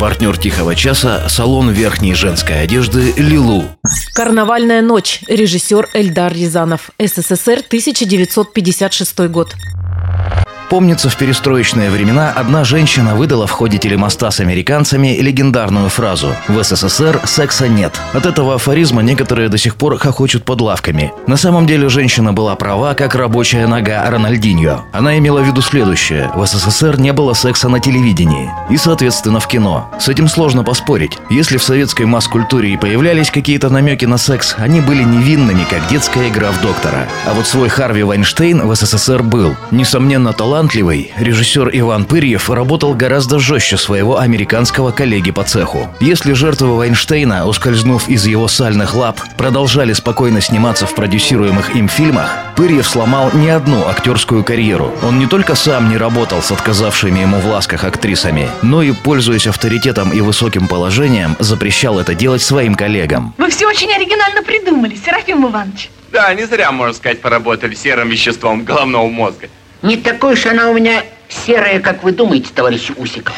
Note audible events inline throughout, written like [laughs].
Партнер «Тихого часа» – салон верхней женской одежды «Лилу». «Карнавальная ночь». Режиссер Эльдар Рязанов. СССР, 1956 год. Помнится, в перестроечные времена одна женщина выдала в ходе телемоста с американцами легендарную фразу «В СССР секса нет». От этого афоризма некоторые до сих пор хохочут под лавками. На самом деле женщина была права, как рабочая нога Рональдиньо. Она имела в виду следующее – в СССР не было секса на телевидении. И, соответственно, в кино. С этим сложно поспорить. Если в советской масс-культуре и появлялись какие-то намеки на секс, они были невинными, как детская игра в доктора. А вот свой Харви Вайнштейн в СССР был. Несомненно, талант талантливый, режиссер Иван Пырьев работал гораздо жестче своего американского коллеги по цеху. Если жертвы Вайнштейна, ускользнув из его сальных лап, продолжали спокойно сниматься в продюсируемых им фильмах, Пырьев сломал не одну актерскую карьеру. Он не только сам не работал с отказавшими ему в ласках актрисами, но и, пользуясь авторитетом и высоким положением, запрещал это делать своим коллегам. Вы все очень оригинально придумали, Серафим Иванович. Да, не зря, можно сказать, поработали серым веществом головного мозга. Не такой уж она у меня серая, как вы думаете, товарищ Усиков.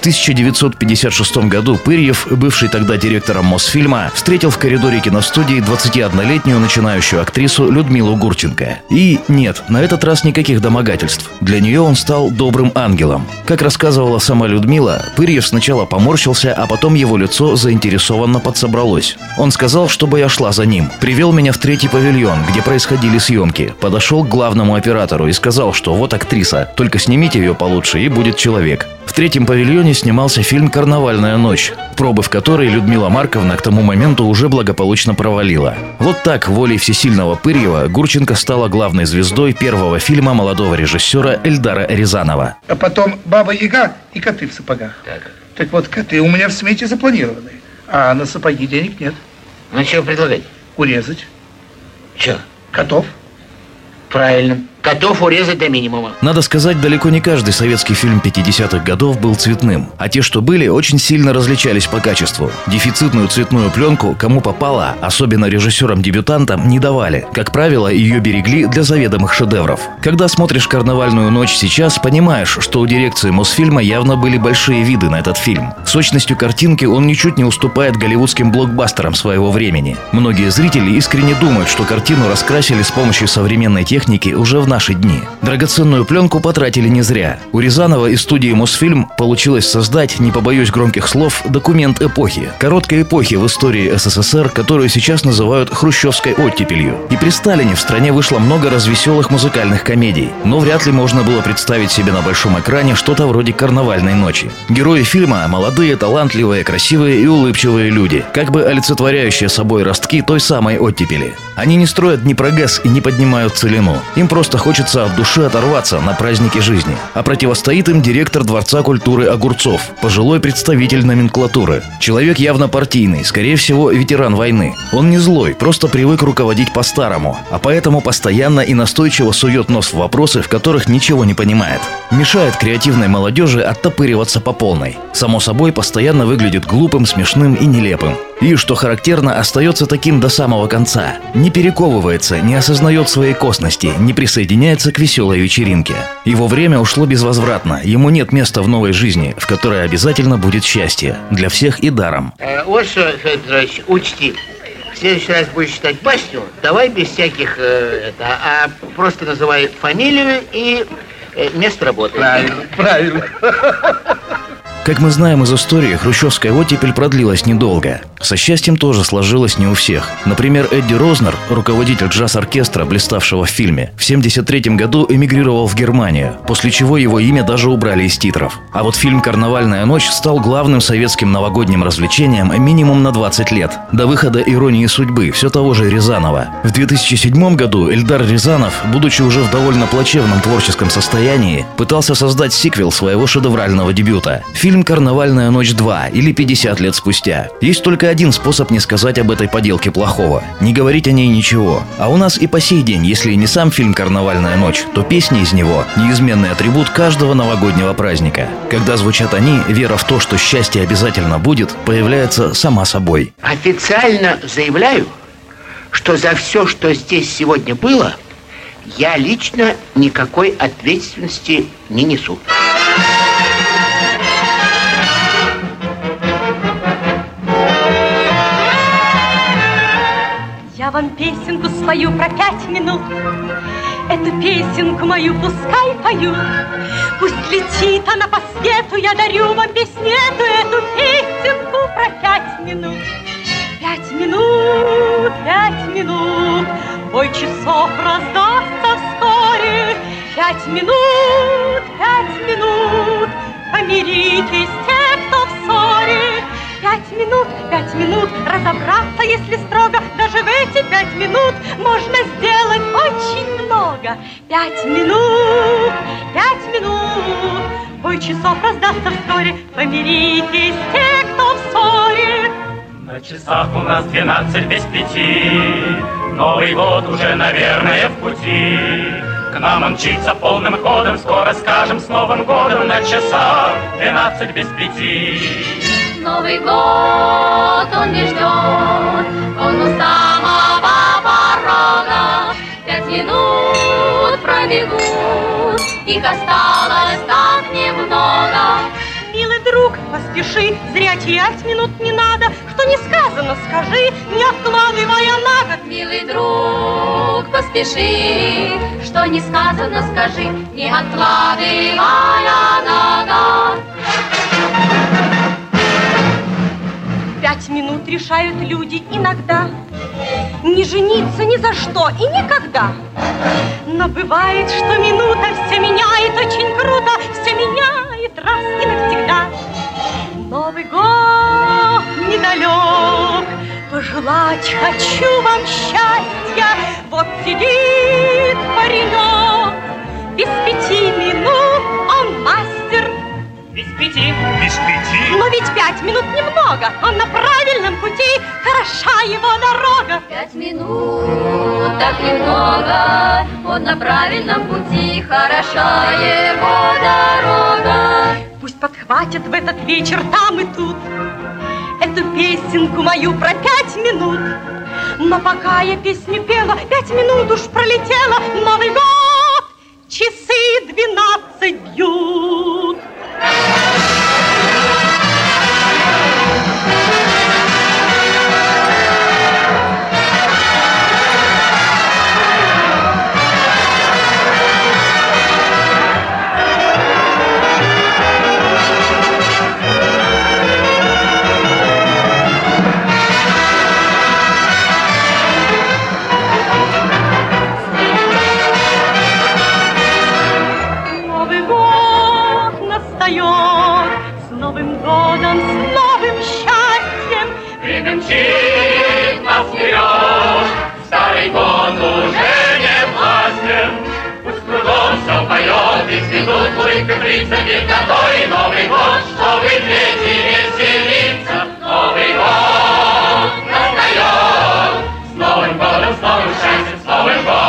В 1956 году Пырьев, бывший тогда директором Мосфильма, встретил в коридоре киностудии 21-летнюю начинающую актрису Людмилу Гурченко. И нет, на этот раз никаких домогательств. Для нее он стал добрым ангелом. Как рассказывала сама Людмила, Пырьев сначала поморщился, а потом его лицо заинтересованно подсобралось. Он сказал, чтобы я шла за ним. Привел меня в третий павильон, где происходили съемки. Подошел к главному оператору и сказал, что вот актриса, только снимите ее получше и будет человек. В третьем павильоне снимался фильм «Карнавальная ночь», пробы в которой Людмила Марковна к тому моменту уже благополучно провалила. Вот так, волей всесильного Пырьева, Гурченко стала главной звездой первого фильма молодого режиссера Эльдара Рязанова. А потом «Баба Яга» и «Коты в сапогах». Так. Так вот, коты у меня в смете запланированы, а на сапоги денег нет. Ну, что предлагать? Урезать. Че? Котов. Правильно. Котов урезать до минимума. Надо сказать, далеко не каждый советский фильм 50-х годов был цветным. А те, что были, очень сильно различались по качеству. Дефицитную цветную пленку, кому попало, особенно режиссерам-дебютантам, не давали. Как правило, ее берегли для заведомых шедевров. Когда смотришь «Карнавальную ночь» сейчас, понимаешь, что у дирекции Мосфильма явно были большие виды на этот фильм. Сочностью картинки он ничуть не уступает голливудским блокбастерам своего времени. Многие зрители искренне думают, что картину раскрасили с помощью современной техники уже в наши дни. Драгоценную пленку потратили не зря. У Рязанова из студии Мосфильм получилось создать, не побоюсь громких слов, документ эпохи. Короткой эпохи в истории СССР, которую сейчас называют хрущевской оттепелью. И при Сталине в стране вышло много развеселых музыкальных комедий. Но вряд ли можно было представить себе на большом экране что-то вроде «Карнавальной ночи». Герои фильма – молодые, талантливые, красивые и улыбчивые люди, как бы олицетворяющие собой ростки той самой оттепели. Они не строят ни прогресс и не поднимают целину. Им просто хочется от души оторваться на праздники жизни. А противостоит им директор Дворца культуры Огурцов, пожилой представитель номенклатуры. Человек явно партийный, скорее всего, ветеран войны. Он не злой, просто привык руководить по-старому, а поэтому постоянно и настойчиво сует нос в вопросы, в которых ничего не понимает. Мешает креативной молодежи оттопыриваться по полной. Само собой, постоянно выглядит глупым, смешным и нелепым. И, что характерно, остается таким до самого конца. Не перековывается, не осознает своей косности, не присоединяется к веселой вечеринке. Его время ушло безвозвратно, ему нет места в новой жизни, в которой обязательно будет счастье. Для всех и даром. Э, вот что, Федор Петрович, учти. В следующий раз будешь читать басню, давай без всяких, э, это, а просто называй фамилию и э, место работы. Правильно, правильно. [laughs] Как мы знаем из истории, хрущевская оттепель продлилась недолго. Со счастьем тоже сложилось не у всех. Например, Эдди Рознер, руководитель джаз-оркестра, блиставшего в фильме, в 1973 году эмигрировал в Германию, после чего его имя даже убрали из титров. А вот фильм «Карнавальная ночь» стал главным советским новогодним развлечением минимум на 20 лет, до выхода «Иронии судьбы» все того же Рязанова. В 2007 году Эльдар Рязанов, будучи уже в довольно плачевном творческом состоянии, пытался создать сиквел своего шедеврального дебюта. Фильм фильм «Карнавальная ночь 2» или «50 лет спустя». Есть только один способ не сказать об этой поделке плохого – не говорить о ней ничего. А у нас и по сей день, если не сам фильм «Карнавальная ночь», то песни из него – неизменный атрибут каждого новогоднего праздника. Когда звучат они, вера в то, что счастье обязательно будет, появляется сама собой. Официально заявляю, что за все, что здесь сегодня было, я лично никакой ответственности не несу. Вам песенку спою про пять минут. Эту песенку мою пускай поют. Пусть летит она по свету, я дарю вам песню эту, песенку про пять минут. Пять минут, пять минут, бой часов раздастся вскоре. Пять минут, пять минут, помиритесь те, кто в ссоре. Пять минут, пять минут, разобраться, если строго, пять минут можно сделать очень много. Пять минут, пять минут, бой часов раздастся вскоре, помиритесь те, кто в ссоре. На часах у нас двенадцать без пяти, Новый год уже, наверное, в пути. К нам он мчится полным ходом, Скоро скажем с Новым годом На часах двенадцать без пяти. Новый год он не ждет, пробегут, Их осталось так немного. Милый друг, поспеши, зря терять минут не надо, Что не сказано, скажи, не откладывая на год. Милый друг, поспеши, что не сказано, скажи, не откладывая на год. Пять минут решают люди иногда Не жениться ни за что и никогда Но бывает, что минута все меняет очень круто Все меняет раз и навсегда. Новый год недалек Пожелать хочу вам счастья. Вот сидит паренек Без пяти минут он мастер. Без пяти, без пяти. но ведь пять минут немного, он на правильном пути, хороша его дорога. Пять минут, так немного, Он на правильном пути, хороша его дорога. Пусть подхватят в этот вечер там и тут Эту песенку мою про пять минут. Но пока я песню пела, пять минут уж пролетело, Новый год, часы двенадцать бьют. Улыбка птица, Ведь Новый год, чтобы петь и веселиться. Новый год настает, с Новым годом, с новым счастьем, с Новым годом.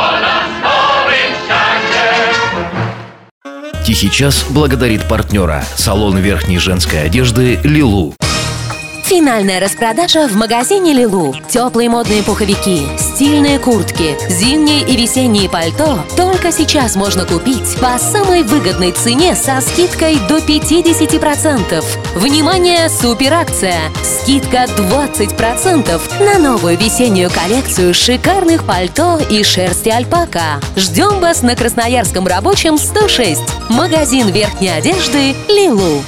Тихий час благодарит партнера – салон верхней женской одежды «Лилу». Финальная распродажа в магазине «Лилу». Теплые модные пуховики, стильные куртки, зимние и весенние пальто только сейчас можно купить по самой выгодной цене со скидкой до 50%. Внимание, суперакция! Скидка 20% на новую весеннюю коллекцию шикарных пальто и шерсти альпака. Ждем вас на Красноярском рабочем 106. Магазин верхней одежды «Лилу».